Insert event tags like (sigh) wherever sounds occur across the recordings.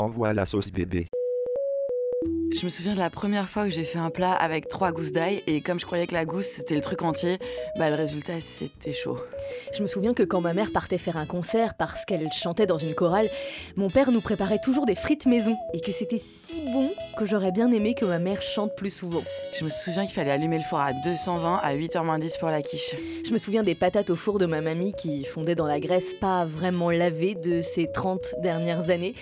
Envoie la sauce bébé. Je me souviens de la première fois où j'ai fait un plat avec trois gousses d'ail et comme je croyais que la gousse c'était le truc entier, bah le résultat c'était chaud. Je me souviens que quand ma mère partait faire un concert parce qu'elle chantait dans une chorale, mon père nous préparait toujours des frites maison et que c'était si bon que j'aurais bien aimé que ma mère chante plus souvent. Je me souviens qu'il fallait allumer le four à 220 à 8h10 pour la quiche. Je me souviens des patates au four de ma mamie qui fondaient dans la graisse pas vraiment lavée de ces 30 dernières années.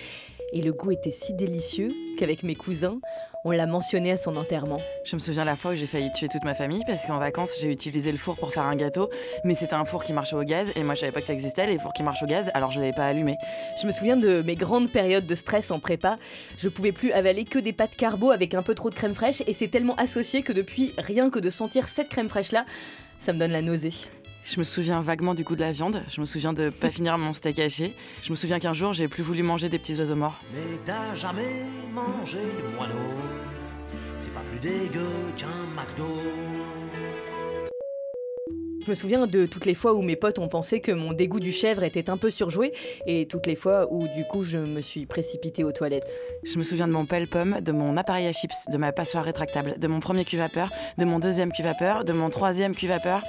Et le goût était si délicieux qu'avec mes cousins, on l'a mentionné à son enterrement. Je me souviens la fois où j'ai failli tuer toute ma famille parce qu'en vacances j'ai utilisé le four pour faire un gâteau, mais c'était un four qui marchait au gaz et moi je savais pas que ça existait les fours qui marchent au gaz alors je l'avais pas allumé. Je me souviens de mes grandes périodes de stress en prépa. Je pouvais plus avaler que des pâtes carbo avec un peu trop de crème fraîche et c'est tellement associé que depuis rien que de sentir cette crème fraîche là, ça me donne la nausée. Je me souviens vaguement du goût de la viande. Je me souviens de pas finir mon steak haché. Je me souviens qu'un jour, j'ai plus voulu manger des petits oiseaux morts. Mais t'as jamais mangé le moineau C'est pas plus dégueu qu'un McDo. Je me souviens de toutes les fois où mes potes ont pensé que mon dégoût du chèvre était un peu surjoué et toutes les fois où du coup je me suis précipitée aux toilettes. Je me souviens de mon pelle-pomme, de mon appareil à chips, de ma passoire rétractable, de mon premier cul-vapeur, de mon deuxième cul-vapeur, de mon troisième cul-vapeur.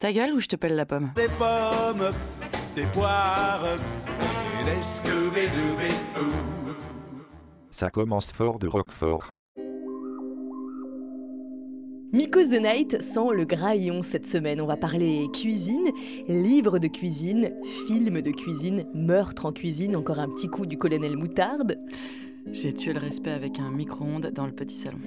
Ta gueule ou je te pèle la pomme Des pommes, des poires, et des Scooby-Dooby-Doo. Ça commence fort de Roquefort. Miko the Night sent le graillon cette semaine. On va parler cuisine, livre de cuisine, film de cuisine, meurtre en cuisine, encore un petit coup du colonel Moutarde. J'ai tué le respect avec un micro-ondes dans le petit salon.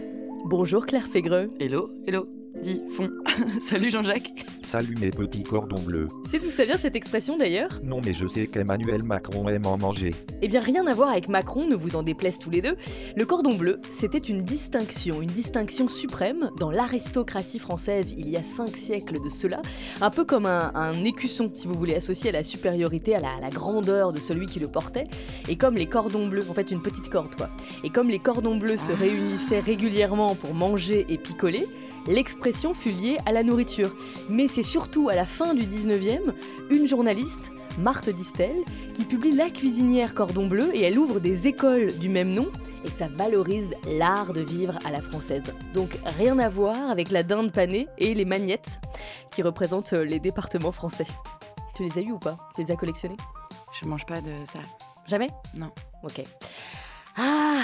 Bonjour Claire Fégreux. Hello, hello, dis, fond. (laughs) Salut Jean-Jacques. Salut mes petits cordons bleus. C'est d'où ça vient cette expression d'ailleurs? Non mais je sais qu'Emmanuel Macron aime en manger. Eh bien rien à voir avec Macron, ne vous en déplaise tous les deux. Le cordon bleu, c'était une distinction, une distinction suprême dans l'aristocratie française il y a cinq siècles de cela. Un peu comme un, un écusson, si vous voulez associer à la supériorité, à la, à la grandeur de celui qui le portait. Et comme les cordons bleus, en fait une petite corde quoi. Et comme les cordons bleus se réunissaient régulièrement pour manger et picoler, l'expression fut liée à la nourriture. Mais c'est surtout à la fin du 19e, une journaliste, Marthe Distel, qui publie La cuisinière cordon bleu et elle ouvre des écoles du même nom et ça valorise l'art de vivre à la française. Donc rien à voir avec la dinde panée et les magnettes qui représentent les départements français. Tu les as eu ou pas? Tu les as collectionnés Je mange pas de ça. Jamais? Non. Ok. Ah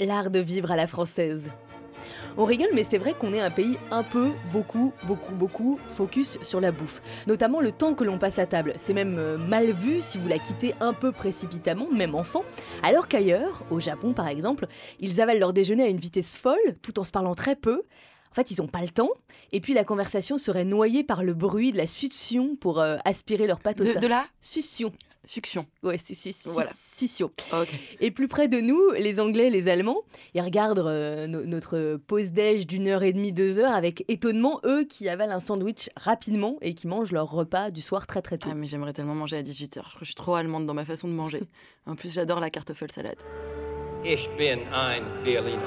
L'art de vivre à la française. On rigole, mais c'est vrai qu'on est un pays un peu, beaucoup, beaucoup, beaucoup focus sur la bouffe. Notamment le temps que l'on passe à table. C'est même euh, mal vu si vous la quittez un peu précipitamment, même enfant. Alors qu'ailleurs, au Japon par exemple, ils avalent leur déjeuner à une vitesse folle, tout en se parlant très peu. En fait, ils n'ont pas le temps. Et puis la conversation serait noyée par le bruit de la succion pour euh, aspirer leurs pâtes au De, de la Succion. Succion. Ouais, su- su- Voilà. Ok. Et plus près de nous, les Anglais, les Allemands, ils regardent euh, no- notre pause déj d'une heure et demie, deux heures avec étonnement, eux qui avalent un sandwich rapidement et qui mangent leur repas du soir très très tôt. Ah, mais j'aimerais tellement manger à 18h. Je crois que je suis trop allemande dans ma façon de manger. En plus, j'adore la salade. Ich bin ein Berliner.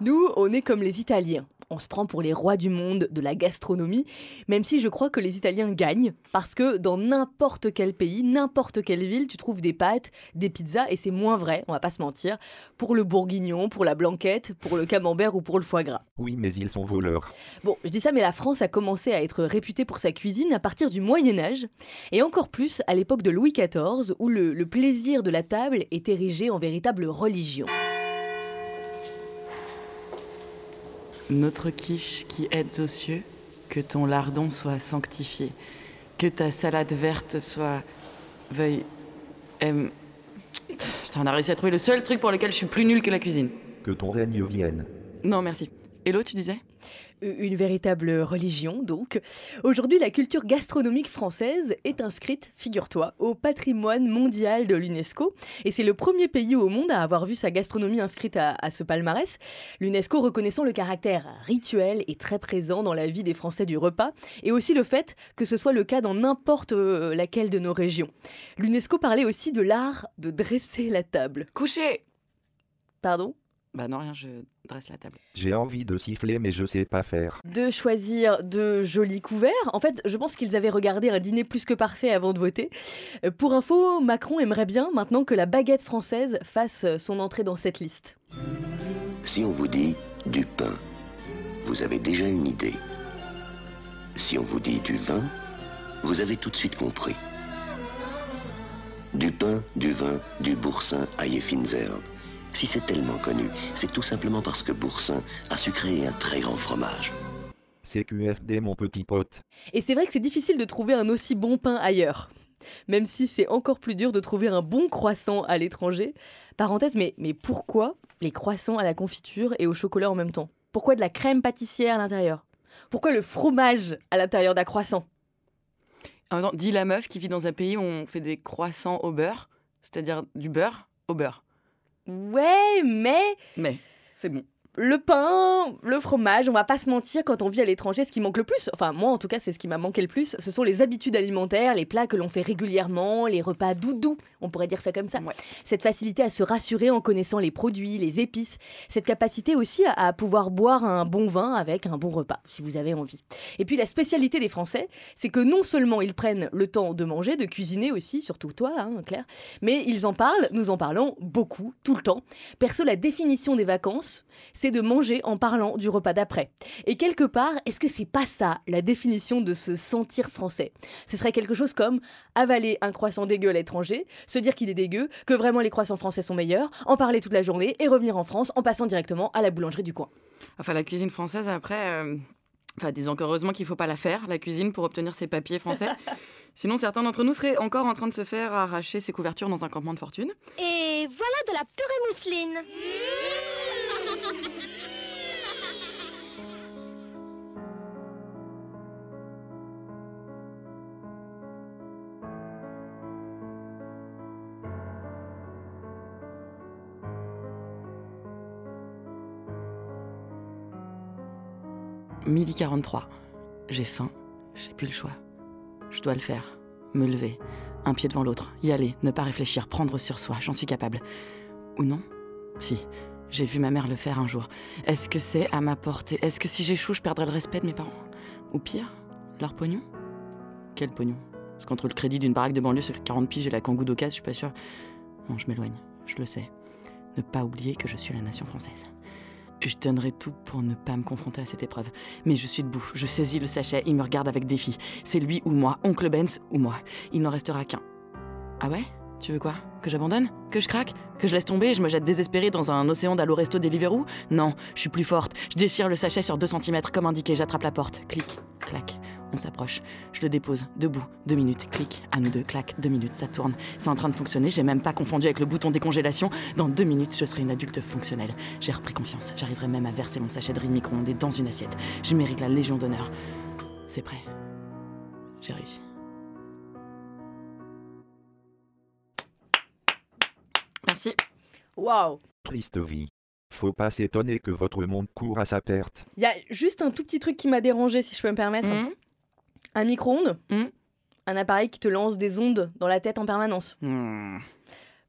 Nous, on est comme les Italiens. On se prend pour les rois du monde de la gastronomie, même si je crois que les Italiens gagnent, parce que dans n'importe quel pays, n'importe quelle ville, tu trouves des pâtes, des pizzas, et c'est moins vrai, on va pas se mentir, pour le bourguignon, pour la blanquette, pour le camembert ou pour le foie gras. Oui mais ils sont voleurs. Bon, je dis ça, mais la France a commencé à être réputée pour sa cuisine à partir du Moyen Âge, et encore plus à l'époque de Louis XIV, où le, le plaisir de la table est érigé en véritable religion. Notre quiche qui aides aux cieux, que ton lardon soit sanctifié, que ta salade verte soit veuille aime. Putain, on a réussi à trouver le seul truc pour lequel je suis plus nulle que la cuisine. Que ton règne vienne. Non, merci. Hello, tu disais? Une véritable religion, donc. Aujourd'hui, la culture gastronomique française est inscrite, figure-toi, au patrimoine mondial de l'UNESCO. Et c'est le premier pays au monde à avoir vu sa gastronomie inscrite à, à ce palmarès. L'UNESCO reconnaissant le caractère rituel et très présent dans la vie des Français du repas, et aussi le fait que ce soit le cas dans n'importe euh, laquelle de nos régions. L'UNESCO parlait aussi de l'art de dresser la table. Couché Pardon? Bah non, rien, je dresse la table. J'ai envie de siffler mais je sais pas faire. De choisir de jolis couverts. En fait, je pense qu'ils avaient regardé un dîner plus que parfait avant de voter. Euh, Pour info, Macron aimerait bien maintenant que la baguette française fasse son entrée dans cette liste. Si on vous dit du pain, vous avez déjà une idée. Si on vous dit du vin, vous avez tout de suite compris. Du pain, du vin, du boursin, ail et fines herbes. Si c'est tellement connu, c'est tout simplement parce que Boursin a su créer un très grand fromage. CQFD mon petit pote. Et c'est vrai que c'est difficile de trouver un aussi bon pain ailleurs. Même si c'est encore plus dur de trouver un bon croissant à l'étranger. Parenthèse, mais, mais pourquoi les croissants à la confiture et au chocolat en même temps? Pourquoi de la crème pâtissière à l'intérieur? Pourquoi le fromage à l'intérieur d'un croissant? Dis la meuf qui vit dans un pays où on fait des croissants au beurre, c'est-à-dire du beurre au beurre. Ouais, mais Mais c'est bon. Le pain, le fromage, on va pas se mentir, quand on vit à l'étranger, ce qui manque le plus, enfin moi en tout cas c'est ce qui m'a manqué le plus, ce sont les habitudes alimentaires, les plats que l'on fait régulièrement, les repas doudous, on pourrait dire ça comme ça. Ouais. Cette facilité à se rassurer en connaissant les produits, les épices, cette capacité aussi à, à pouvoir boire un bon vin avec un bon repas, si vous avez envie. Et puis la spécialité des Français, c'est que non seulement ils prennent le temps de manger, de cuisiner aussi, surtout toi, hein, Claire, mais ils en parlent, nous en parlons beaucoup, tout le temps. Perso, la définition des vacances, c'est de manger en parlant du repas d'après. Et quelque part, est-ce que c'est pas ça la définition de se sentir français? Ce serait quelque chose comme avaler un croissant dégueu à l'étranger, se dire qu'il est dégueu, que vraiment les croissants français sont meilleurs, en parler toute la journée et revenir en France en passant directement à la boulangerie du coin. Enfin, la cuisine française, après, euh, enfin, disons qu'heureusement qu'il faut pas la faire, la cuisine, pour obtenir ses papiers français. (laughs) Sinon, certains d'entre nous seraient encore en train de se faire arracher ses couvertures dans un campement de fortune. Et voilà de la purée mousseline. Midi 43. J'ai faim, j'ai plus le choix. Je dois le faire. Me lever, un pied devant l'autre, y aller, ne pas réfléchir, prendre sur soi, j'en suis capable. Ou non? Si, j'ai vu ma mère le faire un jour. Est-ce que c'est à ma portée? Est-ce que si j'échoue, je perdrai le respect de mes parents? Ou pire, leur pognon? Quel pognon? Parce qu'entre le crédit d'une baraque de banlieue sur 40 piges et la kangou d'occasion, je suis pas sûre. Non, je m'éloigne, je le sais. Ne pas oublier que je suis la nation française. Je donnerai tout pour ne pas me confronter à cette épreuve. Mais je suis debout, je saisis le sachet, il me regarde avec défi. C'est lui ou moi, oncle Benz ou moi. Il n'en restera qu'un. Ah ouais? Tu veux quoi? Que j'abandonne? Que je craque? Que je laisse tomber? Et je me jette désespéré dans un océan d'Allo Resto Deliveroo? Non, je suis plus forte. Je déchire le sachet sur 2 cm comme indiqué, j'attrape la porte. Clic, clac. On s'approche. Je le dépose, debout, deux minutes, clic, à nous deux, clac, deux minutes, ça tourne. C'est en train de fonctionner, j'ai même pas confondu avec le bouton décongélation. Dans deux minutes, je serai une adulte fonctionnelle. J'ai repris confiance, j'arriverai même à verser mon sachet de riz micro-ondés dans une assiette. Je mérite la Légion d'honneur. C'est prêt. J'ai réussi. Merci. Waouh Triste vie. Faut pas s'étonner que votre monde court à sa perte. Il y a juste un tout petit truc qui m'a dérangé, si je peux me permettre. Mmh. Un micro-ondes, Mmh. un appareil qui te lance des ondes dans la tête en permanence. Mmh.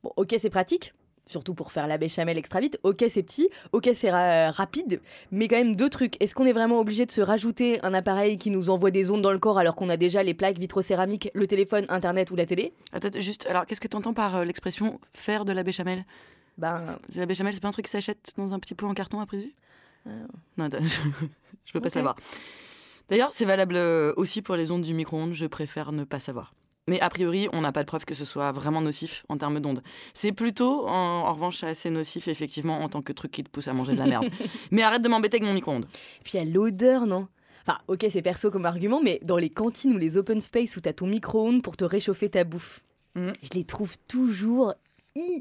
Bon, ok, c'est pratique, surtout pour faire la béchamel extra vite. Ok, c'est petit, ok, c'est ra- rapide, mais quand même deux trucs. Est-ce qu'on est vraiment obligé de se rajouter un appareil qui nous envoie des ondes dans le corps alors qu'on a déjà les plaques vitrocéramiques, le téléphone, internet ou la télé? Attends, juste, alors qu'est-ce que tu entends par euh, l'expression faire de la béchamel Ben, La béchamel, c'est pas un truc qui s'achète dans un petit pot en carton après vue Euh. Non, je, (laughs) je veux pas savoir. D'ailleurs, c'est valable euh, aussi pour les ondes du micro-ondes, je préfère ne pas savoir. Mais a priori, on n'a pas de preuve que ce soit vraiment nocif en termes d'ondes. C'est plutôt, en, en revanche, assez nocif, effectivement, en tant que truc qui te pousse à manger de la merde. (laughs) Mais arrête de m'embêter avec mon micro-ondes. puis il y a l'odeur, non? Enfin, ok, c'est perso comme argument, mais dans les cantines ou les open space où t'as ton micro-ondes pour te réchauffer ta bouffe, Mhm. je les trouve toujours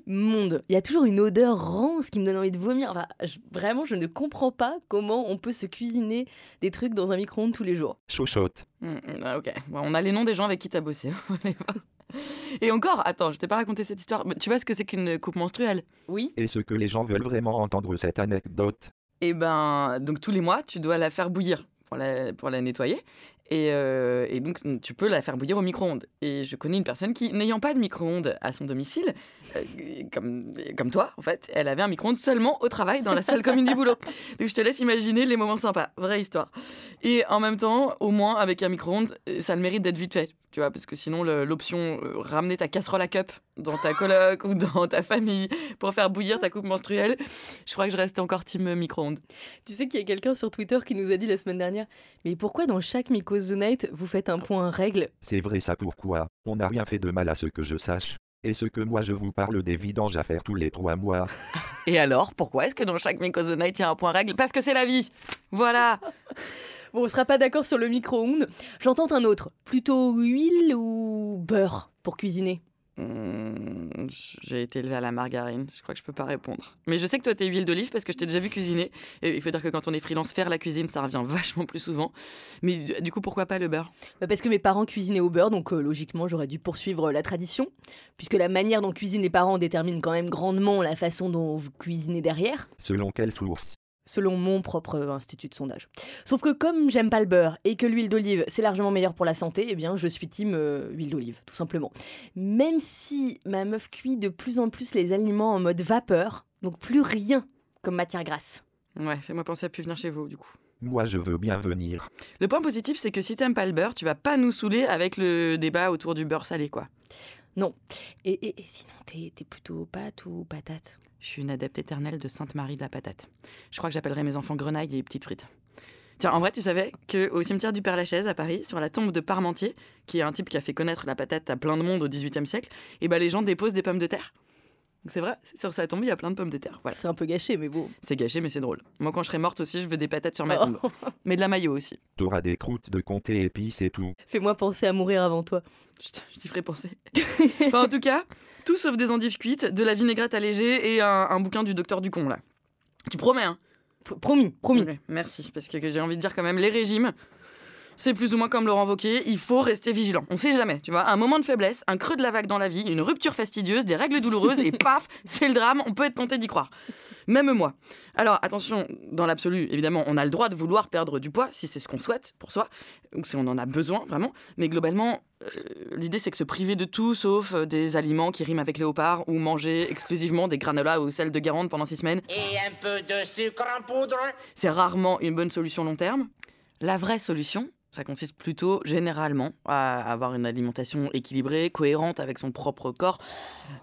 immondes. Il y a toujours une odeur rance qui me donne envie de vomir. Enfin, je- vraiment, je ne comprends pas comment on peut se cuisiner des trucs dans un micro-ondes tous les jours. Chochotte. Hum, hum, ah, ok, Bon, on a les noms des gens avec qui t'as bossé. (laughs) Et encore, attends, je t'ai pas raconté cette histoire. Mais Tu vois ce que c'est qu'une coupe menstruelle? Oui Est-ce que les gens veulent vraiment entendre cette anecdote Eh ben, donc tous les mois, tu dois la faire bouillir pour la, pour la nettoyer. Et, euh, et donc, tu peux la faire bouillir au micro-ondes. Et je connais une personne qui, n'ayant pas de micro-ondes à son domicile, euh, comme, comme toi, en fait, elle avait un micro-ondes seulement au travail, dans la salle commune du boulot. Donc, je te laisse imaginer les moments sympas. Vraie histoire. Et en même temps, au moins, avec un micro-ondes, euh, ça a le mérite d'être vite fait. Tu vois, parce que sinon, l'option euh, ramener ta casserole à cup dans ta coloc (laughs) ou dans ta famille pour faire bouillir ta coupe menstruelle, je crois que je restais encore team micro-ondes. Tu sais qu'il y a quelqu'un sur Twitter qui nous a dit la semaine dernière Mais pourquoi dans chaque Mycos The Night, vous faites un point règle? C'est vrai ça pourquoi? On n'a rien fait de mal à ce que je sache. Et ce que moi je vous parle des vidanges à faire tous les trois mois. Et alors, pourquoi est-ce que dans chaque of the Night, il y a un point règle? Parce que c'est la vie Voilà Bon, on sera pas d'accord sur le micro-ondes. J'en tente un autre. Plutôt huile ou beurre pour cuisiner Hum, J'ai été élevée à la margarine, je crois que je peux pas répondre. Mais je sais que toi, t'es huile d'olive parce que je t'ai déjà vu cuisiner. Et il faut dire que quand on est freelance, faire la cuisine, ça revient (laughs) vachement plus souvent. Mais du- du coup, pourquoi pas le beurre? Bah, Parce que mes parents cuisinaient au beurre, donc euh, logiquement j'aurais dû poursuivre la tradition, puisque la manière dont cuisinent les parents détermine quand même grandement la façon dont vous cuisinez derrière, Selon quelle source? Selon mon propre euh, institut de sondage. Sauf que comme j'aime pas le beurre et que l'huile d'olive c'est largement meilleur pour la santé, eh bien je suis team euh, huile d'olive, tout simplement. Même si ma meuf cuit de plus en plus les aliments en mode vapeur, donc plus rien comme matière grasse. Ouais, fais-moi penser à plus venir chez vous, du coup. Moi je veux bien venir. Le point positif, c'est que si t'aimes pas le beurre, tu vas pas nous saouler avec le débat autour du beurre salé, quoi. Et, et- et sinon, t'es t'es plutôt pâte ou patate? Je suis une adepte éternelle de Sainte-Marie de la patate. Je crois que j'appellerai mes enfants grenailles et petites frites. Tiens, en vrai, tu savais qu'au cimetière du Père-Lachaise à Paris, sur la tombe de Parmentier, qui est un type qui a fait connaître la patate à plein de monde au XVIIIe siècle, et ben les gens déposent des pommes de terre? C'est vrai, sur sa tombe, il y a plein de pommes de terre. Voilà. C'est un peu gâché, mais bon. C'est gâché, mais c'est drôle. Moi, quand je serai morte aussi, je veux des patates sur ma Oh. tombe. Mais de la maillot aussi. T'auras des croûtes de comté épices et tout. Fais-moi penser à mourir avant toi. Je je t'y ferai penser. (laughs) Enfin, en tout cas, tout sauf des endives cuites, de la vinaigrette allégée et un, un bouquin du docteur Ducon, là. Tu promets, hein? P- promis, promis. Merci, parce que j'ai envie de dire quand même, les régimes, c'est plus ou moins comme Laurent Wauquiez, il faut rester vigilant. On sait jamais, tu vois, un moment de faiblesse, un creux de la vague dans la vie, une rupture fastidieuse, des règles douloureuses, et (laughs) paf, c'est le drame, on peut être tenté d'y croire. Même moi. Alors attention, dans l'absolu, évidemment, on a le droit de vouloir perdre du poids, si c'est ce qu'on souhaite pour soi, ou si on en a besoin, vraiment, mais globalement, euh, l'idée c'est que se priver de tout, sauf euh, des aliments qui riment avec léopard, ou manger exclusivement des granolas ou sel de Guérande pendant six semaines, Et un peu de sucre en poudre c'est rarement une bonne solution long terme. La vraie solution, ça consiste plutôt généralement à avoir une alimentation équilibrée, cohérente avec son propre corps.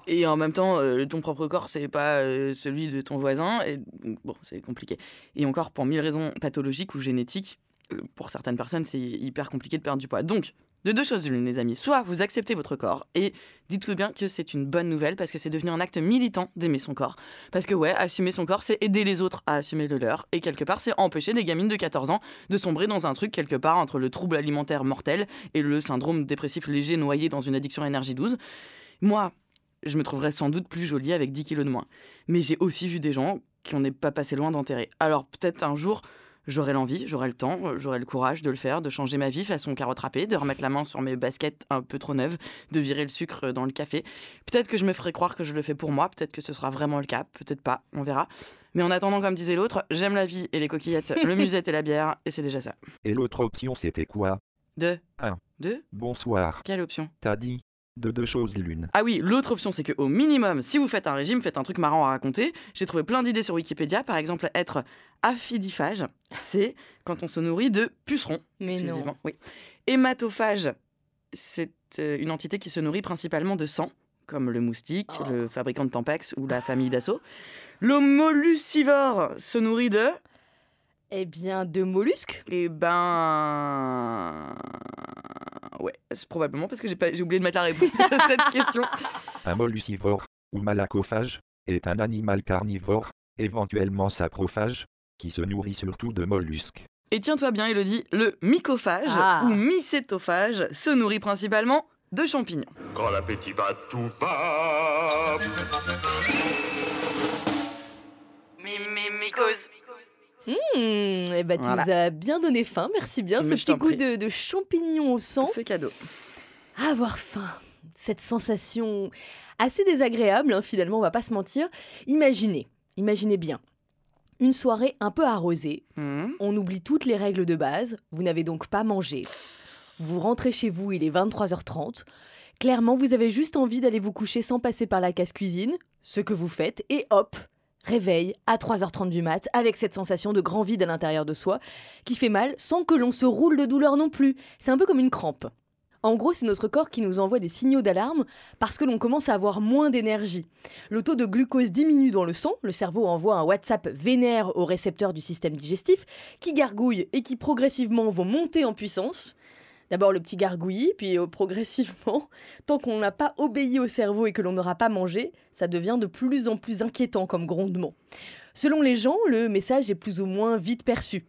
Et en même temps, euh, ton propre corps, c'est pas euh, celui de ton voisin. Et bon, c'est compliqué. Et encore, pour mille raisons pathologiques ou génétiques, euh, pour certaines personnes, c'est hyper compliqué de perdre du poids. Donc, de deux choses l'une, les amis. Soit vous acceptez votre corps et dites-vous bien que c'est une bonne nouvelle parce que c'est devenu un acte militant d'aimer son corps. Parce que ouais, assumer son corps, c'est aider les autres à assumer le leur. Et quelque part, c'est empêcher des gamines de 14 ans de sombrer dans un truc quelque part entre le trouble alimentaire mortel et le syndrome dépressif léger noyé dans une addiction à énergie 12. Moi, je me trouverais sans doute plus jolie avec 10 kilos de moins. Mais j'ai aussi vu des gens qui n'est pas passé loin d'enterrer. Alors peut-être un jour, j'aurai l'envie, j'aurai le temps, j'aurai le courage de le faire, de changer ma vie façon carotte râpée, de remettre la main sur mes baskets un peu trop neuves, de virer le sucre dans le café. Peut-être que je me ferai croire que je le fais pour moi, peut-être que ce sera vraiment le cas, peut-être pas, on verra. Mais en attendant, comme disait l'autre, j'aime la vie et les coquillettes, le (laughs) musette et la bière, et c'est déjà ça. Et l'autre option c'était quoi? Deux. Un. Deux Bonsoir. Quelle option? T'as dit De deux choses l'une. Ah oui, l'autre option, c'est qu'au minimum, si vous faites un régime, faites un truc marrant à raconter. J'ai trouvé plein d'idées sur Wikipédia. Par exemple, être aphidiphage, c'est quand on se nourrit de pucerons. Mais non. Oui. Hématophage, c'est euh, une entité qui se nourrit principalement de sang, comme le moustique, Oh. le fabricant de Tampax ou la famille d'assaut. Le molluscivore se nourrit de... Eh bien, de mollusques Eh ben... Ouais, c'est probablement parce que j'ai pas- j'ai oublié de mettre la réponse à cette (laughs) question. Un molluscivore, ou malacophage, est un animal carnivore, éventuellement saprophage, qui se nourrit surtout de mollusques. Et tiens-toi bien, Elodie, le mycophage Ah. ou mycétophage se nourrit principalement de champignons. Quand l'appétit va, tout va. Mycose. Hmm, eh ben, tu Voilà. nous as bien donné faim, merci bien. Mais Ce petit goût de, de champignons au sang. C'est cadeau. Avoir faim. Cette sensation assez désagréable, hein, finalement, on va pas se mentir. Imaginez, imaginez bien. Une soirée un peu arrosée, Hmm. on oublie toutes les règles de base, vous n'avez donc pas mangé. Vous rentrez chez vous, il est 23h30. Clairement, vous avez juste envie d'aller vous coucher sans passer par la casse-cuisine, ce que vous faites, et hop, réveil à 3h30 du mat, avec cette sensation de grand vide à l'intérieur de soi, qui fait mal sans que l'on se roule de douleur non plus. C'est un peu comme une crampe. En gros, c'est notre corps qui nous envoie des signaux d'alarme parce que l'on commence à avoir moins d'énergie. Le taux de glucose diminue dans le sang, le cerveau envoie un WhatsApp vénère aux récepteurs du système digestif qui gargouillent et qui progressivement vont monter en puissance. D'abord le petit gargouillis, puis euh, progressivement, (laughs) tant qu'on n'a pas obéi au cerveau et que l'on n'aura pas mangé, ça devient de plus en plus inquiétant comme grondement. Selon les gens, le message est plus ou moins vite perçu.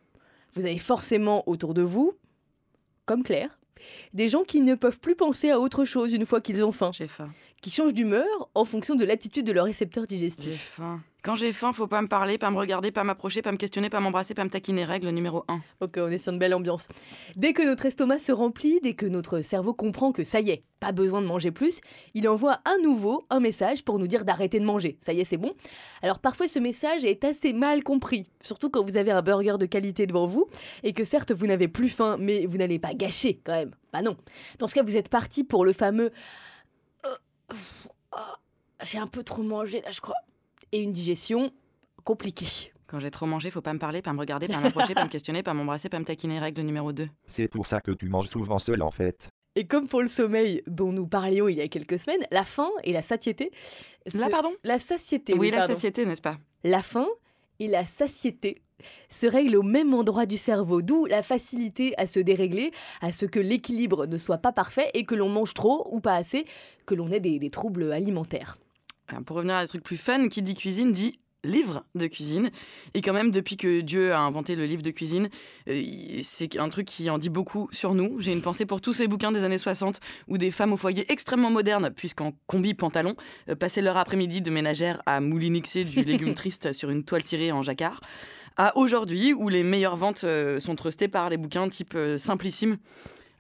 Vous avez forcément autour de vous, comme Claire, des gens qui ne peuvent plus penser à autre chose une fois qu'ils ont faim. J'ai faim. Qui changent d'humeur en fonction de l'attitude de leur récepteur J'ai digestif. faim. Quand j'ai faim, faut pas me parler, pas me regarder, pas m'approcher, pas me questionner, pas m'embrasser, pas me taquiner. Règle numéro 1. Ok, on est sur une belle ambiance. Dès que notre estomac se remplit, dès que notre cerveau comprend que ça y est, pas besoin de manger plus, il envoie à nouveau un message pour nous dire d'arrêter de manger. Ça y est, c'est bon. Alors parfois ce message est assez mal compris, surtout quand vous avez un burger de qualité devant vous et que certes vous n'avez plus faim, mais vous n'allez pas gâcher quand même. Bah non. Dans ce cas, vous êtes parti pour le fameux Euh, ah, j'ai un peu trop mangé là, je crois. Et une digestion compliquée. Quand j'ai trop mangé, faut pas me parler, pas me regarder, pas m'approcher, pas me questionner, pas m'embrasser, pas me taquiner. Règle numéro 2. C'est pour ça que tu manges souvent seul en fait. Et comme pour le sommeil dont nous parlions il y a quelques semaines, la faim et la satiété. Là, se- pardon La satiété. Oui, la pardon. satiété, n'est-ce pas La faim et la satiété se règlent au même endroit du cerveau, d'où la facilité à se dérégler, à ce que l'équilibre ne soit pas parfait et que l'on mange trop ou pas assez, que l'on ait des, des troubles alimentaires. Alors, Pour revenir à des trucs plus fun, qui dit cuisine dit livre de cuisine. Et quand même, depuis que Dieu a inventé le livre de cuisine, euh, c'est un truc qui en dit beaucoup sur nous. J'ai une pensée pour tous ces bouquins des années 60 où des femmes au foyer extrêmement modernes, puisqu'en combi pantalon, euh, passaient leur après-midi de ménagère à moulinixer du légume (laughs) triste sur une toile cirée en jacquard. À aujourd'hui, où les meilleures ventes euh, sont trustées par les bouquins type euh, Simplissime.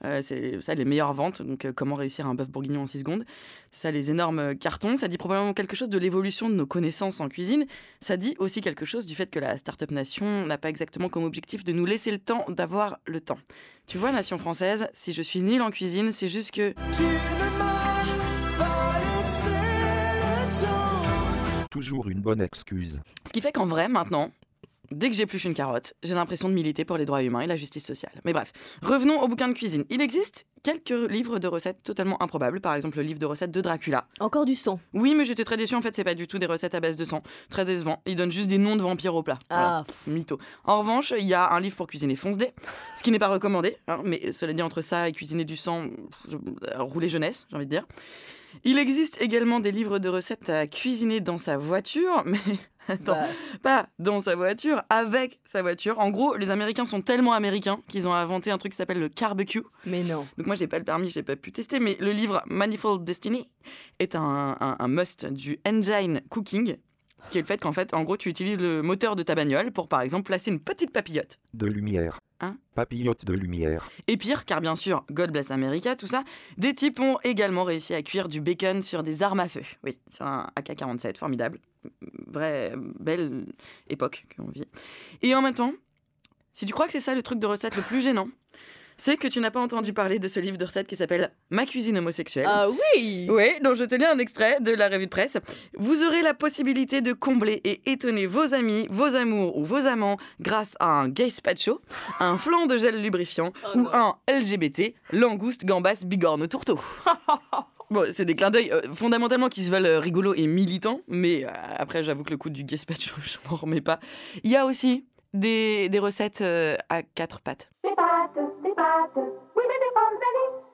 Euh, c'est ça les meilleures ventes, donc euh, comment réussir un bœuf bourguignon en 6 secondes. C'est ça les énormes euh, cartons. Ça dit probablement quelque chose de l'évolution de nos connaissances en cuisine. Ça dit aussi quelque chose du fait que la Startup Nation n'a pas exactement comme objectif de nous laisser le temps d'avoir le temps. Tu vois, Nation française, si je suis nulle en cuisine, c'est juste que Toujours une bonne excuse. Ce qui fait qu'en vrai, maintenant, dès que j'épluche une carotte, j'ai l'impression de militer pour les droits humains et la justice sociale. Mais bref, revenons au bouquin de cuisine. Il existe quelques livres de recettes totalement improbables, par exemple le livre de recettes de Dracula. Encore du sang. Oui, mais j'étais très déçu, en fait, c'est pas du tout des recettes à base de sang. Très décevant. Il donne juste des noms de vampires au plat. Voilà. Ah, Mytho. En revanche, il y a un livre pour cuisiner fonce-dés, ce qui n'est pas recommandé, hein, mais cela dit, entre ça et cuisiner du sang, euh, rouler jeunesse, j'ai envie de dire. Il existe également des livres de recettes à cuisiner dans sa voiture, (laughs) mais (laughs) attends, bah, pas dans sa voiture, avec sa voiture. En gros, les Américains sont tellement américains qu'ils ont inventé un truc qui s'appelle le barbecue. mais non. Donc moi, j'ai pas le permis, j'ai pas pu tester, mais le livre Manifold Destiny est un, un- un must du engine cooking. Ce qui est le fait qu'en fait, en gros, tu utilises le moteur de ta bagnole pour, par exemple, placer une petite papillote. De lumière. Hein Papillote de lumière. Et pire, car bien sûr, God bless America, tout ça, des types ont également réussi à cuire du bacon sur des armes à feu. Oui, sur un AK-47, formidable. Vraie belle époque qu'on vit. Et en même temps, si tu crois que c'est ça le truc de recette le plus gênant, c'est que tu n'as pas entendu parler de ce livre de recettes qui s'appelle Ma cuisine homosexuelle. Ah oui Oui, donc je te lis un extrait de la revue de presse. Vous aurez la possibilité de combler et étonner vos amis, vos amours ou vos amants grâce à un gay spacho, un flan de gel lubrifiant Oh ou un LGBT, langouste, gambas, bigorne, tourteau. (laughs) Bon, c'est des clins d'œil euh, fondamentalement qui se veulent euh, rigolos et militants, mais euh, après j'avoue que le coup du gazpacho, (laughs) je m'en remets pas. Il y a aussi des, des recettes euh, à quatre pattes.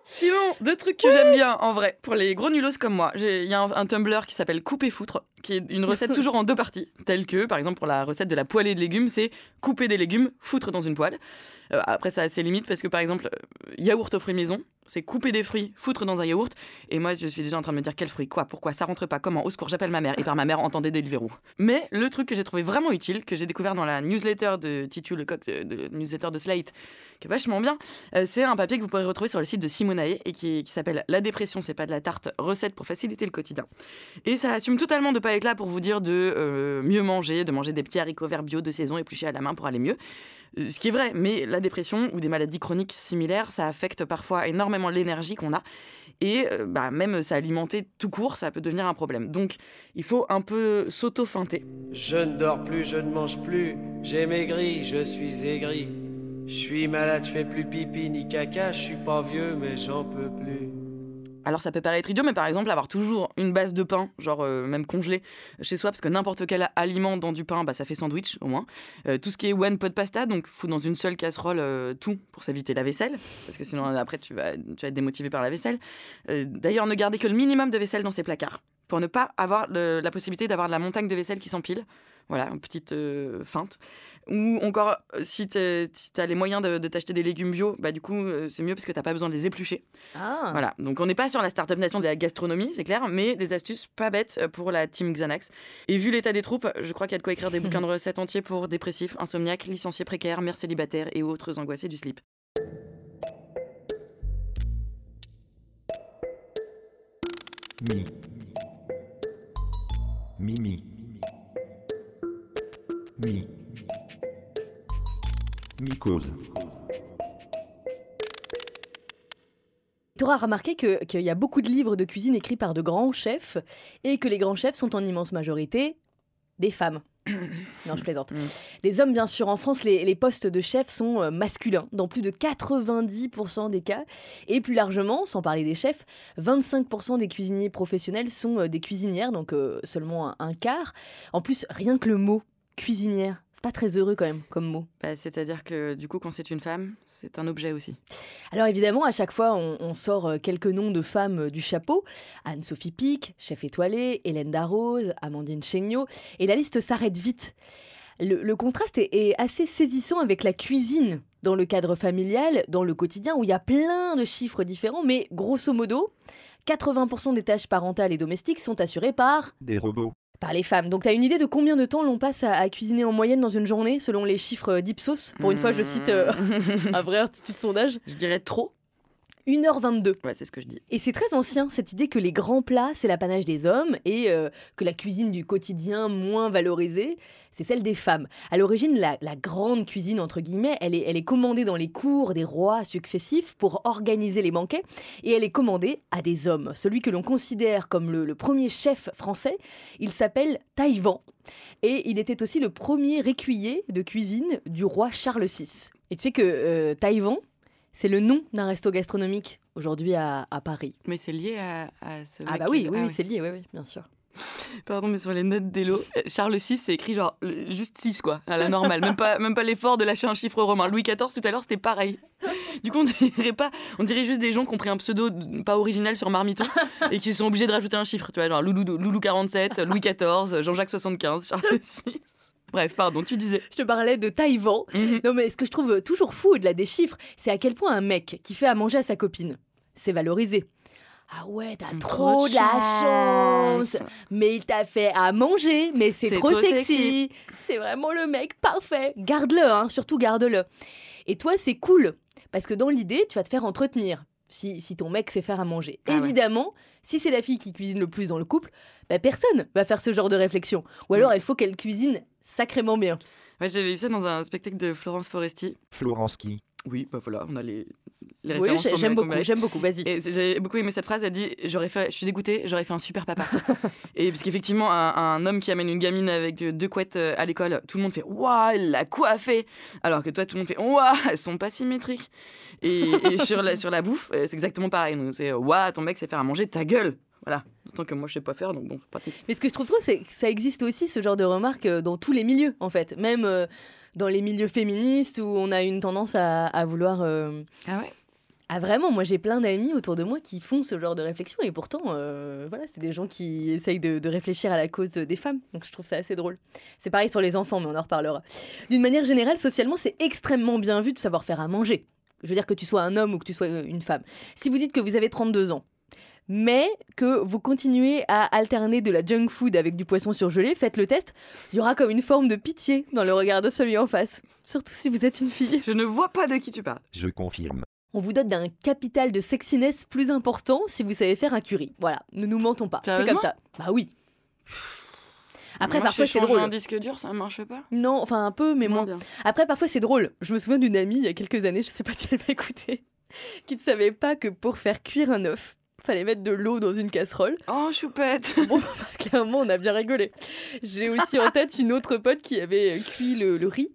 Sinon, deux trucs que j'aime bien en vrai, pour les gros nulos comme moi, il y a un, un Tumblr qui s'appelle Couper Foutre, qui est une recette toujours en deux parties, telle que, par exemple, pour la recette de la poêlée de légumes, c'est couper des légumes, foutre dans une poêle. Euh, après, ça a ses limites parce que, par exemple, euh, yaourt aux fruits maison, c'est couper des fruits, foutre dans un yaourt. Et moi, je suis déjà en train de me dire quel fruit, quoi, pourquoi, ça rentre pas, comment, au secours, j'appelle ma mère. Et par ma mère, entendez Deliveroo. Mais le truc que j'ai trouvé vraiment utile, que j'ai découvert dans la newsletter de Titu Lecoq, de, de newsletter de Slate, qui est vachement bien, euh, c'est un papier que vous pourrez retrouver sur le site de Simonae et qui, qui s'appelle La dépression, c'est pas de la tarte, recette pour faciliter le quotidien. Et ça assume totalement de pas là pour vous dire de euh, mieux manger, de manger des petits haricots verts bio de saison épluchés à la main pour aller mieux. Euh, Ce qui est vrai, mais la dépression ou des maladies chroniques similaires, ça affecte parfois énormément l'énergie qu'on a. Et euh, bah, même s'alimenter tout court, ça peut devenir un problème. Donc il faut un peu s'auto-feinter. Je ne dors plus, je ne mange plus, j'ai maigri, je suis aigri. Je suis malade, je fais plus pipi ni caca, je suis pas vieux mais j'en peux plus. Alors ça peut paraître idiot, mais par exemple avoir toujours une base de pain, genre euh, même congelé chez soi, parce que n'importe quel aliment dans du pain, bah, ça fait sandwich au moins. Euh, tout ce qui est one pot pasta, donc foutre dans une seule casserole euh, tout pour s'éviter la vaisselle, parce que sinon après tu vas, être démotivé par la vaisselle. Euh, D'ailleurs ne gardez que le minimum de vaisselle dans ses placards, pour ne pas avoir la possibilité d'avoir de la montagne de vaisselle qui s'empile. Voilà, une petite euh, feinte. Ou encore, euh, si tu as les moyens de, de t'acheter des légumes bio, bah du coup, euh, c'est mieux parce que tu pas besoin de les éplucher. Ah. Voilà, donc on n'est pas sur la start-up nation de la gastronomie, c'est clair, mais des astuces pas bêtes pour la team Xanax. Et vu l'état des troupes, je crois qu'il y a de quoi écrire des bouquins de (laughs) recettes entiers pour dépressifs, insomniaques, licenciés précaires, mères célibataires et autres angoissés du slip. Mi. Mimi. Mi. Mycose. Tu auras remarqué que- qu'il y a beaucoup de livres de cuisine écrits par de grands chefs et que les grands chefs sont en immense majorité des femmes. (coughs) non, je plaisante. Mm. Les hommes, bien sûr, en France, les, les postes de chef sont euh, masculins dans plus de 90% des cas. Et plus largement, sans parler des chefs, 25% des cuisiniers professionnels sont euh, des cuisinières, donc euh, seulement un, un quart. En plus, rien que le mot cuisinière, c'est pas très heureux quand même comme mot. Bah, C'est-à-dire que du coup, quand c'est une femme, c'est un objet aussi. Alors évidemment, à chaque fois, on, on sort euh, quelques noms de femmes euh, du chapeau. Anne-Sophie Pic, chef étoilé, Hélène Darroze, Amandine Chéniaud, et la liste s'arrête vite. Le, le contraste est, est assez saisissant avec la cuisine dans le cadre familial, dans le quotidien, où il y a plein de chiffres différents, mais grosso modo, 80% des tâches parentales et domestiques sont assurées par, Des robots. Par les femmes. Donc tu as une idée de combien de temps l'on passe à, à cuisiner en moyenne dans une journée, selon les chiffres d'Ipsos? Pour une fois, je cite euh, (laughs) un vrai institut de sondage. Je dirais trop. 1h22. Ouais, c'est ce que je dis. Et c'est très ancien, cette idée que les grands plats, c'est l'apanage des hommes et euh, que la cuisine du quotidien, moins valorisée, c'est celle des femmes. À l'origine, la, la grande cuisine, entre guillemets, elle est, elle est commandée dans les cours des rois successifs pour organiser les banquets et elle est commandée à des hommes. Celui que l'on considère comme le, le premier chef français, il s'appelle Taïwan et il était aussi le premier écuyer de cuisine du roi Charles VI. Et tu sais que euh, Taïwan, c'est le nom d'un resto gastronomique aujourd'hui à, à Paris. Mais c'est lié à, à ce Ah bah qui- oui, oui, ah oui, ouais. c'est lié, oui, oui, bien sûr. (laughs) Pardon, mais sur les notes d'Elo, euh, Charles VI, c'est écrit genre juste 6, quoi, à la normale. Même pas, même pas l'effort de lâcher un chiffre romain. Louis XIV, tout à l'heure, c'était pareil. Du coup, on dirait pas, on dirait juste des gens qui ont pris un pseudo pas original sur Marmiton et qui sont obligés de rajouter un chiffre. Tu vois, genre Loulou, Loulou 47, Louis XIV, Jean-Jacques 75, Charles VI. Bref, pardon, tu disais. Je te parlais de Taïwan. Mhm. Non mais ce que je trouve toujours fou au-delà des chiffres, c'est à quel point un mec qui fait à manger à sa copine, c'est valorisé. Ah ouais, t'as trop de la chance. Mais il t'a fait à manger, mais c'est trop, trop sexy. C'est vraiment le mec parfait. Garde-le, hein, surtout garde-le. Et toi, c'est cool, parce que dans l'idée, tu vas te faire entretenir. Si, si ton mec sait faire à manger. Ah ouais. Évidemment, si c'est la fille qui cuisine le plus dans le couple, bah personne va faire ce genre de réflexion. Ou alors, il faut qu'elle cuisine sacrément bien. Ouais, j'avais vu ça dans un spectacle de Florence Foresti. Florence qui? Oui, bah voilà, on a les, les références j'aime beaucoup, j'aime beaucoup, vas-y. J'ai beaucoup aimé cette phrase. Elle dit j'aurais fait, je suis dégoûtée, j'aurais fait un super papa. (laughs) et parce qu'effectivement, un, un homme qui amène une gamine avec deux couettes euh, à l'école, tout le monde fait waouh, elle l'a coiffée. Alors que toi, tout le monde fait waouh, elles sont pas symétriques. Et, et sur la sur la bouffe, euh, c'est exactement pareil. C'est waouh, ton mec sait faire à manger, ta gueule. Voilà. D'autant que moi, je sais pas faire, donc bon, c'est pratique. Mais ce que je trouve trop, c'est que ça existe aussi, ce genre de remarques, euh, dans tous les milieux, en fait. Même euh, dans les milieux féministes où on a une tendance à, à vouloir. euh, Ah ouais? Ah vraiment, moi j'ai plein d'amis autour de moi qui font ce genre de réflexion et pourtant, euh, voilà, c'est des gens qui essayent de, de réfléchir à la cause des femmes. Donc je trouve ça assez drôle. C'est pareil sur les enfants, mais on en reparlera. D'une manière générale, socialement, c'est extrêmement bien vu de savoir faire à manger. Je veux dire que tu sois un homme ou que tu sois une femme. Si vous dites que vous avez 32 ans, mais que vous continuez à alterner de la junk food avec du poisson surgelé, faites le test. Il y aura comme une forme de pitié dans le regard de celui en face. Surtout si vous êtes une fille. Je ne vois pas de qui tu parles. Je confirme. On vous donne d'un capital de sexiness plus important si vous savez faire un curry. Voilà, ne nous mentons pas. C'est comme ça. Bah oui. Après, Moi, parfois, je c'est drôle. un disque dur, ça marche pas Non, enfin un peu, mais Moins moins. bien. Après, parfois, c'est drôle. Je me souviens d'une amie il y a quelques années, je sais pas si elle va écouter, (laughs) qui ne savait pas que pour faire cuire un œuf, fallait mettre de l'eau dans une casserole. Oh, choupette (laughs) Bon, bah, clairement, on a bien rigolé. J'ai aussi en tête une autre pote qui avait cuit le, le riz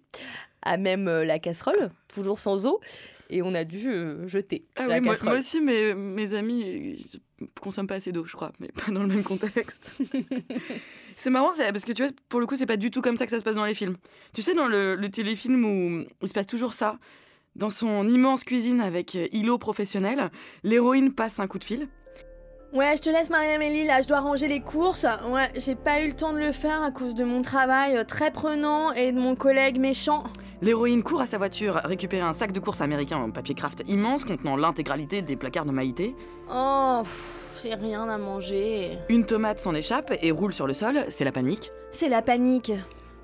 à même euh, la casserole, toujours sans eau, et on a dû euh, jeter Ah la oui, moi, casserole. moi aussi, mes, mes amis consomment pas assez d'eau, je crois, mais pas dans le même contexte. (laughs) c'est marrant, parce que tu vois, pour le coup, c'est pas du tout comme ça que ça se passe dans les films. Tu sais, dans le, le téléfilm où il se passe toujours ça, dans son immense cuisine avec euh, îlot professionnel, l'héroïne passe un coup de fil. Ouais, je te laisse Marie-Amélie, là, je dois ranger les courses. Ouais, j'ai pas eu le temps de le faire à cause de mon travail euh, très prenant et de mon collègue méchant. L'héroïne court à sa voiture récupérer un sac de course américain en papier craft immense contenant l'intégralité des placards de Maïté. Oh, j'ai rien à manger. Une tomate s'en échappe et roule sur le sol, c'est la panique. C'est la panique.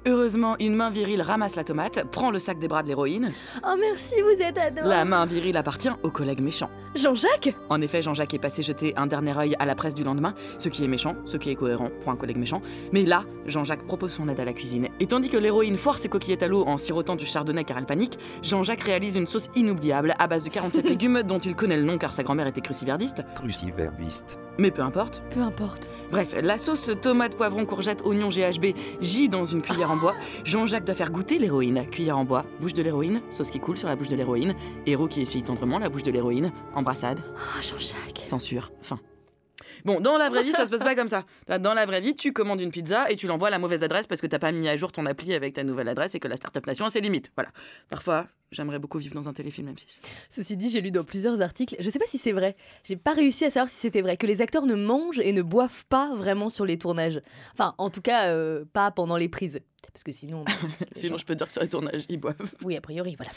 Heureusement, une main virile ramasse la tomate, prend le sac des bras de l'héroïne. Oh, merci, vous êtes adorable. La main virile appartient au collègue méchant. Jean-Jacques? En effet, Jean-Jacques est passé jeter un dernier œil à la presse du lendemain, ce qui est méchant, ce qui est cohérent pour un collègue méchant. Mais là, Jean-Jacques propose son aide à la cuisine. Et tandis que l'héroïne foire ses coquillettes à l'eau en sirotant du chardonnay car elle panique, Jean-Jacques réalise une sauce inoubliable à base de 47 (laughs) légumes dont il connaît le nom car sa grand-mère était cruciverbiste. Cruciverbiste. Mais peu importe. Peu importe. Bref, la sauce tomate, poivron, courgette, oignon GHB gît dans une cuillère en bois. (laughs) Jean-Jacques doit faire goûter l'héroïne. Cuillère en bois, bouche de l'héroïne, sauce qui coule sur la bouche de l'héroïne, héros qui essuie tendrement la bouche de l'héroïne, embrassade, Oh, Jean-Jacques. censure, fin. Bon, dans la vraie vie, ça se passe pas comme ça. Dans la vraie vie, tu commandes une pizza et tu l'envoies à la mauvaise adresse parce que t'as pas mis à jour ton appli avec ta nouvelle adresse et que la Startup Nation a ses limites. Voilà. Parfois, j'aimerais beaucoup vivre dans un téléfilm M6. Ceci dit, j'ai lu dans plusieurs articles, je sais pas si c'est vrai, j'ai pas réussi à savoir si c'était vrai, que les acteurs ne mangent et ne boivent pas vraiment sur les tournages. Enfin, en tout cas, euh, pas pendant les prises. Parce que sinon. (laughs) Sinon, gens- je peux dire que sur les tournages, ils boivent. Oui, a priori, voilà.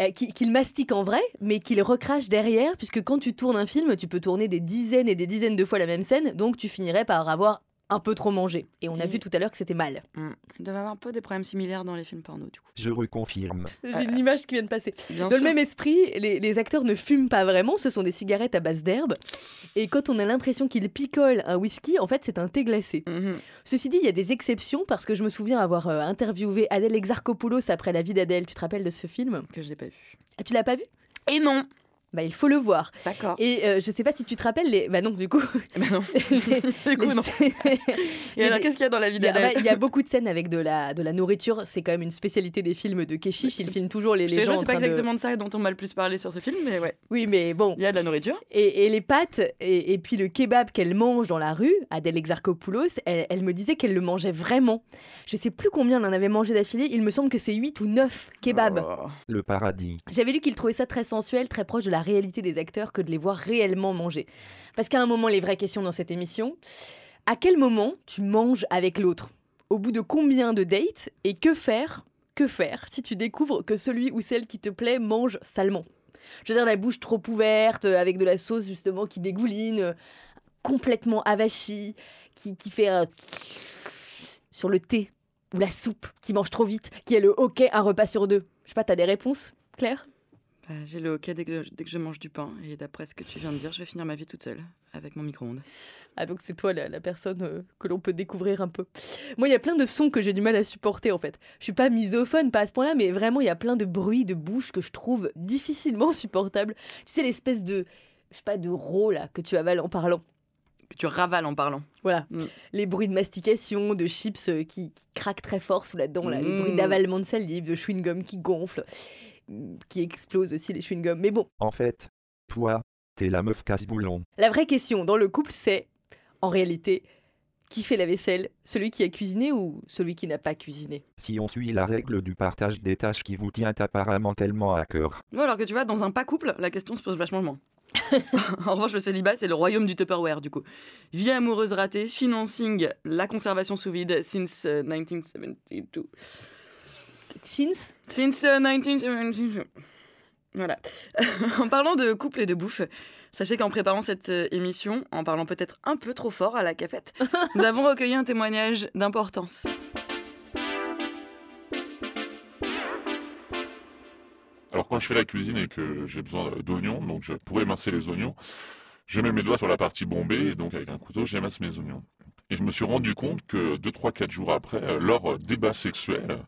Euh, qui- qu'ils mastiquent en vrai, mais qu'ils recrachent derrière, puisque quand tu tournes un film, tu peux tourner des dizaines et des dizaines de fois la même scène, donc tu finirais par avoir un peu trop mangé. Et on a Oui. vu tout à l'heure que c'était mal. Hmm. Ils doivent avoir un peu des problèmes similaires dans les films porno, du coup. Je reconfirme. J'ai une image qui vient de passer. Bien Dans sûr. le même esprit, les, les acteurs ne fument pas vraiment, ce sont des cigarettes à base d'herbe. Et quand on a l'impression qu'ils picolent un whisky, en fait, c'est un thé glacé. Mhm. Ceci dit, il y a des exceptions parce que je me souviens avoir euh, interviewé Adèle Exarchopoulos après la vie d'Adèle. Tu te rappelles de ce film? Que je l'ai pas vu. ah, Tu l'as pas vu? Et non Bah, il faut le voir. D'accord. Et euh, je sais pas si tu te rappelles les. Bah non, du coup. (laughs) Bah non. (laughs) les- Du coup, les- non. (laughs) Et alors, qu'est-ce qu'il y a dans la vie Il y, a, d'Adèle bah, il y a beaucoup de scènes avec de la, de la nourriture. C'est quand même une spécialité des films de Keshish. Il C'est- filme toujours les, Je les sais gens pas, en c'est pas de- exactement de... ça dont on m'a le plus parlé sur ce film, mais ouais. Oui, mais bon. Il y a de la nourriture. Et, et les pâtes et, et puis le kebab qu'elle mange dans la rue, Adèle Exarchopoulos, elle, elle me disait qu'elle le mangeait vraiment. Je sais plus combien elle en avait mangé d'affilée. Il me semble que c'est 8 ou 9 kebabs. Oh. Le paradis. J'avais lu qu'il trouvait ça très sensuel, très proche de la réalité des acteurs que de les voir réellement manger. Parce qu'à un moment, les vraies questions dans cette émission, à quel moment tu manges avec l'autre? Au bout de combien de dates Et que faire Que faire si tu découvres que celui ou celle qui te plaît mange salement? Je veux dire, la bouche trop ouverte, euh, avec de la sauce justement qui dégouline, euh, complètement avachie, qui, qui fait un... sur le thé ou la soupe, qui mange trop vite, qui est le hockey un repas sur deux. Je sais pas, t'as des réponses, Claire? Bah, J'ai le hockey dès que, dès que je mange du pain. Et d'après ce que tu viens de dire, je vais finir ma vie toute seule, avec mon micro-ondes. Ah donc c'est toi la, la personne euh, que l'on peut découvrir un peu. Moi il y a plein de sons que j'ai du mal à supporter en fait. Je suis pas misophone, pas à ce point-là, mais vraiment il y a plein de bruits de bouche que je trouve difficilement (laughs) supportables. Tu sais l'espèce de, je sais pas, de rot là que tu avales en parlant. Que tu ravales en parlant. Voilà, Mm. les bruits de mastication, de chips euh, qui, qui craquent très fort sous la dent, là, les Mm. bruits d'avalement de salive, de chewing-gum qui gonflent, mm, qui explosent aussi les chewing-gums. Mais bon, En fait, toi, t'es la meuf casse-boulon. La vraie question dans le couple, c'est, en réalité, qui fait la vaisselle? Celui qui a cuisiné ou celui qui n'a pas cuisiné? Si on suit la règle du partage des tâches qui vous tient apparemment tellement à cœur. Bon, alors que tu vois, dans un pas couple, la question se pose vachement moins. (laughs) en revanche, le célibat, c'est le royaume du Tupperware, du coup. Vie amoureuse ratée, financing, la conservation sous vide, since euh, 1972. Since Since euh, 1972. Voilà. (laughs) en parlant de couple et de bouffe, sachez qu'en préparant cette euh, émission, en parlant peut-être un peu trop fort à la cafette, (laughs) nous avons recueilli un témoignage d'importance. Alors quand je fais la cuisine et que j'ai besoin d'oignons, donc je pourrais émincer les oignons, je mets mes doigts sur la partie bombée et donc avec un couteau j'émince mes oignons. Et je me suis rendu compte que 2, 3, 4 jours après, euh, lors débat sexuel,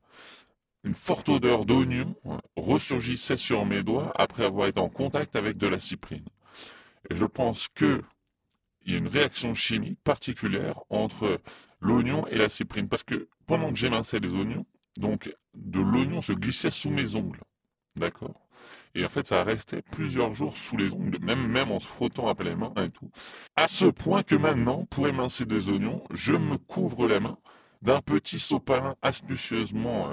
une forte odeur d'oignon ressurgissait sur mes doigts après avoir été en contact avec de la cyprine. Et je pense que il y a une réaction chimique particulière entre l'oignon et la cyprine. Parce que pendant que j'éminçais les oignons, donc de l'oignon se glissait sous mes ongles. D'accord? Et en fait, ça restait plusieurs jours sous les ongles, même, même en se frottant après les mains et tout. À ce point que maintenant, pour émincer des oignons, je me couvre la main d'un petit sopalin astucieusement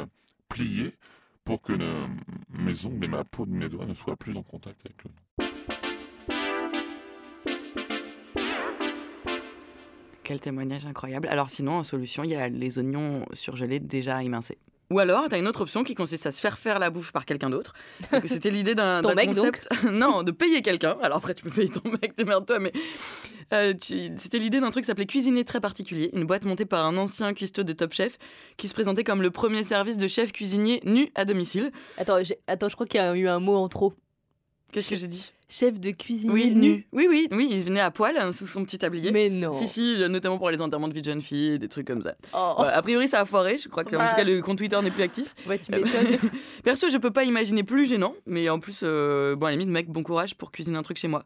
plié pour que mes ongles et ma peau de mes doigts ne soient plus en contact avec l'oignon. Quel témoignage incroyable. Alors sinon, en solution, il y a les oignons surgelés déjà émincés. Ou alors, tu as une autre option qui consiste à se faire faire la bouffe par quelqu'un d'autre. (laughs) C'était l'idée d'un concept. (laughs) non, de payer quelqu'un. Alors après, tu peux payer ton mec, démerde-toi, mais. Euh, c'était l'idée d'un truc qui s'appelait Cuisiner très particulier, une boîte montée par un ancien cuistot de Top Chef qui se présentait comme le premier service de chef cuisinier nu à domicile. Attends, attends je crois qu'il y a eu un mot en trop. Qu'est-ce que j'ai dit? Chef de cuisine oui, nu. Oui, oui, oui, il venait à poil hein, sous son petit tablier. Mais non. Si, si, notamment pour les enterrements de vie de jeune fille, des trucs comme ça. Oh. a priori, ça a foiré. Je crois que, en tout cas, le compte Twitter n'est plus actif. Ouais, tu m'étonnes. (laughs) Perso, je peux pas imaginer plus gênant, mais en plus, euh, bon, à la limite, mec, bon courage pour cuisiner un truc chez moi.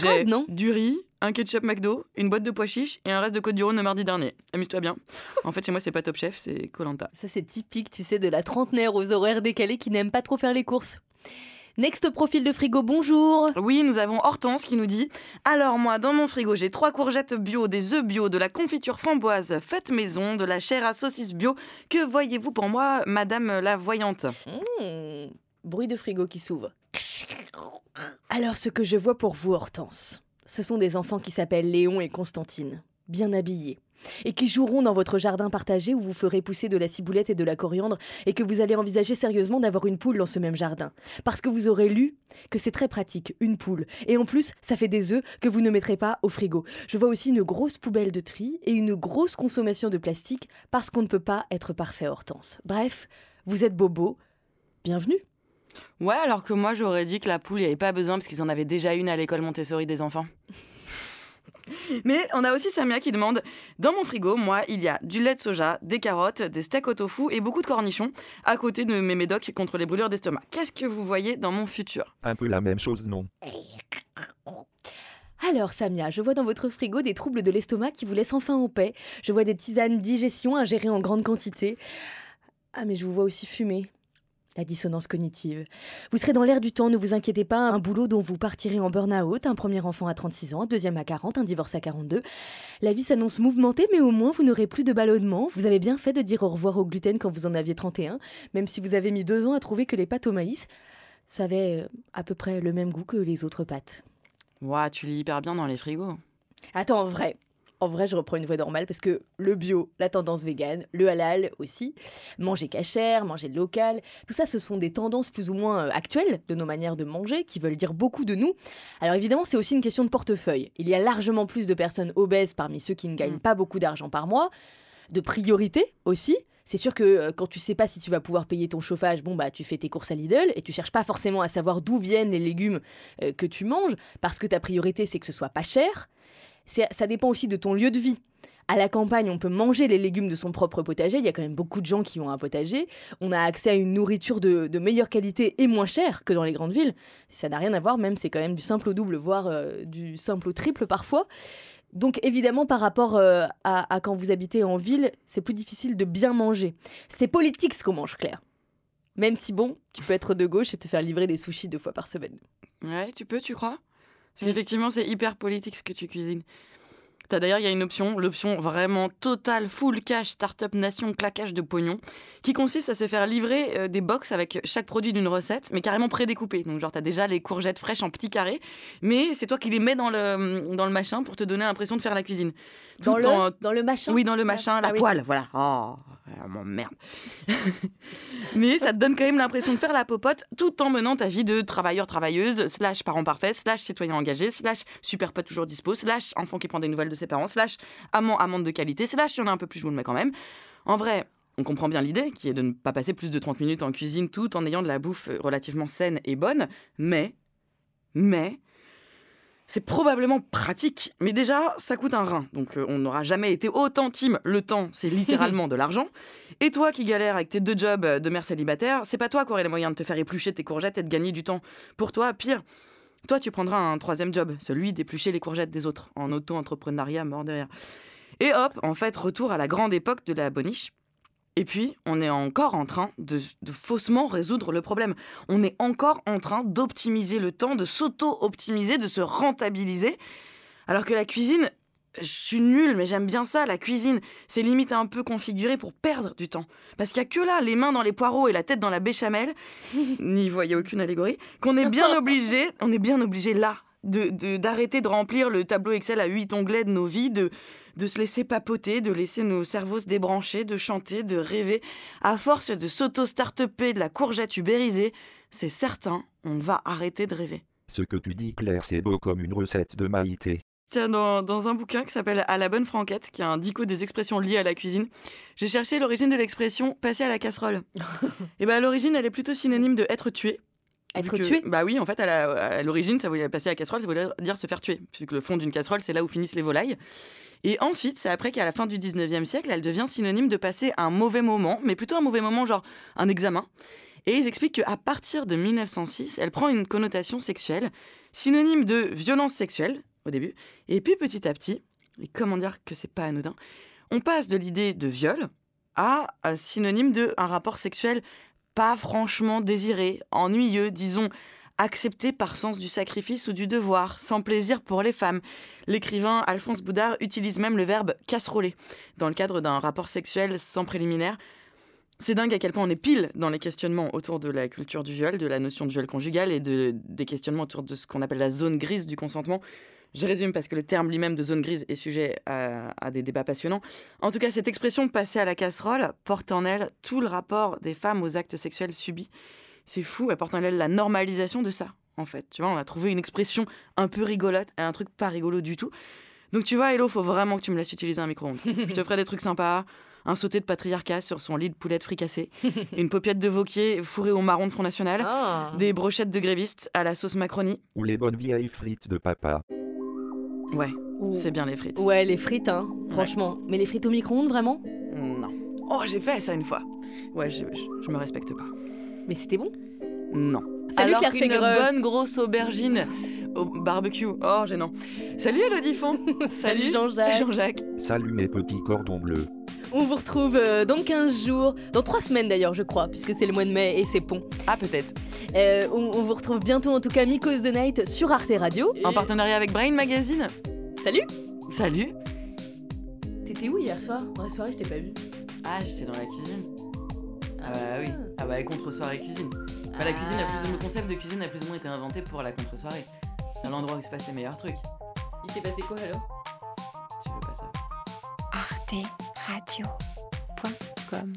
J'ai non Du riz, un ketchup McDo, une boîte de pois chiches et un reste de côte du Rhône le mardi dernier. Amuse-toi bien. En fait, chez moi, c'est pas Top Chef, c'est Colanta. Ça, c'est typique, tu sais, de la trentenaire aux horaires décalés qui n'aime pas trop faire les courses. Next profil de frigo, bonjour. Oui, nous avons Hortense qui nous dit Alors, moi, dans mon frigo, j'ai trois courgettes bio, des œufs bio, de la confiture framboise faite maison, de la chair à saucisse bio. Que voyez-vous pour moi, madame la voyante? Mmh, Bruit de frigo qui s'ouvre. Alors, ce que je vois pour vous, Hortense, ce sont des enfants qui s'appellent Léon et Constantine, bien habillés et qui joueront dans votre jardin partagé où vous ferez pousser de la ciboulette et de la coriandre et que vous allez envisager sérieusement d'avoir une poule dans ce même jardin. Parce que vous aurez lu que c'est très pratique, une poule. Et en plus, ça fait des œufs que vous ne mettrez pas au frigo. Je vois aussi une grosse poubelle de tri et une grosse consommation de plastique parce qu'on ne peut pas être parfait, Hortense. Bref, vous êtes bobo. Bienvenue. Ouais, alors que moi j'aurais dit que la poule, il n'y avait pas besoin parce qu'ils en avaient déjà une à l'école Montessori des enfants. Mais on a aussi Samia qui demande Dans mon frigo, moi, il y a du lait de soja, des carottes, des steaks au tofu et beaucoup de cornichons, à côté de mes médocs contre les brûlures d'estomac. Qu'est-ce que vous voyez dans mon futur? Un peu la même chose, non alors Samia, je vois dans votre frigo des troubles de l'estomac qui vous laissent enfin en paix. Je vois des tisanes digestion ingérées en grande quantité. Ah mais je vous vois aussi fumer la dissonance cognitive. Vous serez dans l'air du temps, ne vous inquiétez pas, un boulot dont vous partirez en burn-out, un premier enfant à 36 ans, un deuxième à 40, un divorce à 42. La vie s'annonce mouvementée, mais au moins vous n'aurez plus de ballonnement. Vous avez bien fait de dire au revoir au gluten quand vous en aviez 31, même si vous avez mis deux ans à trouver que les pâtes au maïs, ça avait euh, à peu près le même goût que les autres pâtes. Ouah, tu lis hyper bien dans les frigos. Attends, vrai, en vrai, je reprends une voie normale parce que le bio, la tendance végane, le halal aussi, manger cachère, manger local, tout ça, ce sont des tendances plus ou moins euh, actuelles de nos manières de manger qui veulent dire beaucoup de nous. Alors évidemment, c'est aussi une question de portefeuille. Il y a largement plus de personnes obèses parmi ceux qui ne gagnent mm. pas beaucoup d'argent par mois, de priorité aussi. C'est sûr que euh, quand tu sais pas si tu vas pouvoir payer ton chauffage, bon bah tu fais tes courses à Lidl et tu cherches pas forcément à savoir d'où viennent les légumes euh, que tu manges parce que ta priorité c'est que ce soit pas cher ça dépend aussi de ton lieu de vie. À la campagne, on peut manger les légumes de son propre potager. Il y a quand même beaucoup de gens qui ont un potager. On a accès à une nourriture de, meilleure qualité et moins chère que dans les grandes villes. Ça n'a rien à voir, même c'est quand même du simple au double, voire euh, du simple au triple parfois. Donc évidemment, par rapport euh, à, quand vous habitez en ville, c'est plus difficile de bien manger. C'est politique ce qu'on mange, Claire. Même si bon, tu peux être de gauche et te faire livrer des sushis deux fois par semaine. Ouais, tu peux, tu crois? Effectivement, c'est hyper politique ce que tu cuisines. D'ailleurs, il y a une option, l'option vraiment totale, full cash, startup nation, claquage de pognon, qui consiste à se faire livrer euh, des box avec chaque produit d'une recette, mais carrément prédécoupé. Donc, genre, tu as déjà les courgettes fraîches en petits carrés, mais c'est toi qui les mets dans le, dans le machin pour te donner l'impression de faire la cuisine. Dans le, dans le machin Oui, dans le machin, la ah poêle, voilà. Oh, oh merde. (laughs) Mais ça te donne quand même l'impression de faire la popote tout en menant ta vie de travailleur-travailleuse, slash parent parfait, slash citoyen engagé, slash super pote toujours dispo, slash enfant qui prend des nouvelles de ses parents, slash amant, amante de qualité, slash il y en a un peu plus, je vous le mets quand même. En vrai, on comprend bien l'idée, qui est de ne pas passer plus de 30 minutes en cuisine tout en ayant de la bouffe relativement saine et bonne, mais, mais, C'est probablement pratique, mais déjà, ça coûte un rein. Donc euh, on n'aura jamais été autant team. Le temps, c'est littéralement (laughs) de l'argent. Et toi qui galères avec tes deux jobs euh, de mère célibataire, c'est pas toi qui aurais les moyens de te faire éplucher tes courgettes et de gagner du temps. Pour toi, pire, toi tu prendras un troisième job, celui d'éplucher les courgettes des autres, en auto-entrepreneuriat mort de rire. Et hop, en fait, retour à la grande époque de la boniche. Et puis, on est encore en train de, de faussement résoudre le problème. On est encore en train d'optimiser le temps, de s'auto-optimiser, de se rentabiliser. Alors que la cuisine, je suis nulle, mais j'aime bien ça, la cuisine. C'est limite un peu configuré pour perdre du temps. Parce qu'il y a que là, les mains dans les poireaux et la tête dans la béchamel, (laughs) n'y voyez aucune allégorie, qu'on est bien (laughs) obligé, on est bien obligé là, d'arrêter de, d'arrêter de remplir le tableau Excel à 8 onglets de nos vies, de, de se laisser papoter, de laisser nos cerveaux se débrancher, de chanter, de rêver. À force de s'auto-startuper de la courgette ubérisée, c'est certain, on va arrêter de rêver. Ce que tu dis, Claire, c'est beau comme une recette de Maïté. Tiens, dans, dans un bouquin qui s'appelle À la bonne franquette, qui a un dico des expressions liées à la cuisine, j'ai cherché l'origine de l'expression passer à la casserole. (laughs) Et ben à l'origine, elle est plutôt synonyme de être tué. Être que- tué Bah oui, en fait, à l'origine, ça voulait passer à la casserole, ça voulait dire se faire tuer. Puisque le fond d'une casserole, c'est là où finissent les volailles. Et ensuite, c'est après qu'à la fin du 19e siècle, elle devient synonyme de passer un mauvais moment, mais plutôt un mauvais moment, genre un examen. Et ils expliquent qu'à partir de 1906, elle prend une connotation sexuelle, synonyme de violence sexuelle au début, et puis petit à petit, et comment dire que c'est pas anodin, on passe de l'idée de viol à un synonyme de un rapport sexuel pas franchement désiré, ennuyeux, disons, accepté par sens du sacrifice ou du devoir, sans plaisir pour les femmes. L'écrivain Alphonse Boudard utilise même le verbe casseroler dans le cadre d'un rapport sexuel sans préliminaire. C'est dingue à quel point on est pile dans les questionnements autour de la culture du viol, de la notion de viol conjugal et de, des questionnements autour de ce qu'on appelle la zone grise du consentement. Je résume parce que le terme lui-même de zone grise est sujet à, à des débats passionnants. En tout cas, cette expression passer à la casserole porte en elle tout le rapport des femmes aux actes sexuels subis. C'est fou, elle porte en elle la normalisation de ça, en fait. Tu vois, on a trouvé une expression un peu rigolote et un truc pas rigolo du tout. Donc tu vois, Hello, faut vraiment que tu me laisses utiliser un micro-ondes. (laughs) Je te ferai des trucs sympas, un sauté de patriarcat sur son lit de poulette fricassée, (laughs) une paupiette de Vauquier fourrée au marron de Front National, Ah. des brochettes de grévistes à la sauce Macronie. Ou les bonnes vieilles frites de papa. Ouais, c'est bien les frites. Ouais, les frites, hein, franchement. Mais les frites au micro-ondes, vraiment? Non. Oh, j'ai fait ça une fois. Ouais, je, je, je me respecte pas. Mais c'était bon? Non. Salut Alors qu'une bonne grosse aubergine au barbecue. Oh, gênant. Salut Elodie Font. (laughs) Salut Jean-Jacques. Jean-Jacques. Salut mes petits cordons bleus. On vous retrouve euh, dans 15 jours, dans 3 semaines d'ailleurs, je crois, puisque c'est le mois de mai et c'est pont. Ah, peut-être. Euh, on, on vous retrouve bientôt, en tout cas, Micos the Night sur Arte Radio. En partenariat avec Brain Magazine. Salut Salut. T'étais où hier soir? Dans la soirée, je t'ai pas vu. Ah, j'étais dans la cuisine. Ah bah oui. Ah bah contre-soirée cuisine. Bah, la cuisine a plus, le concept de cuisine a plus ou moins été inventé pour la contre-soirée. C'est l'endroit où se passent les meilleurs trucs. Il s'est passé quoi alors? Tu veux pas ça? Arteradio.com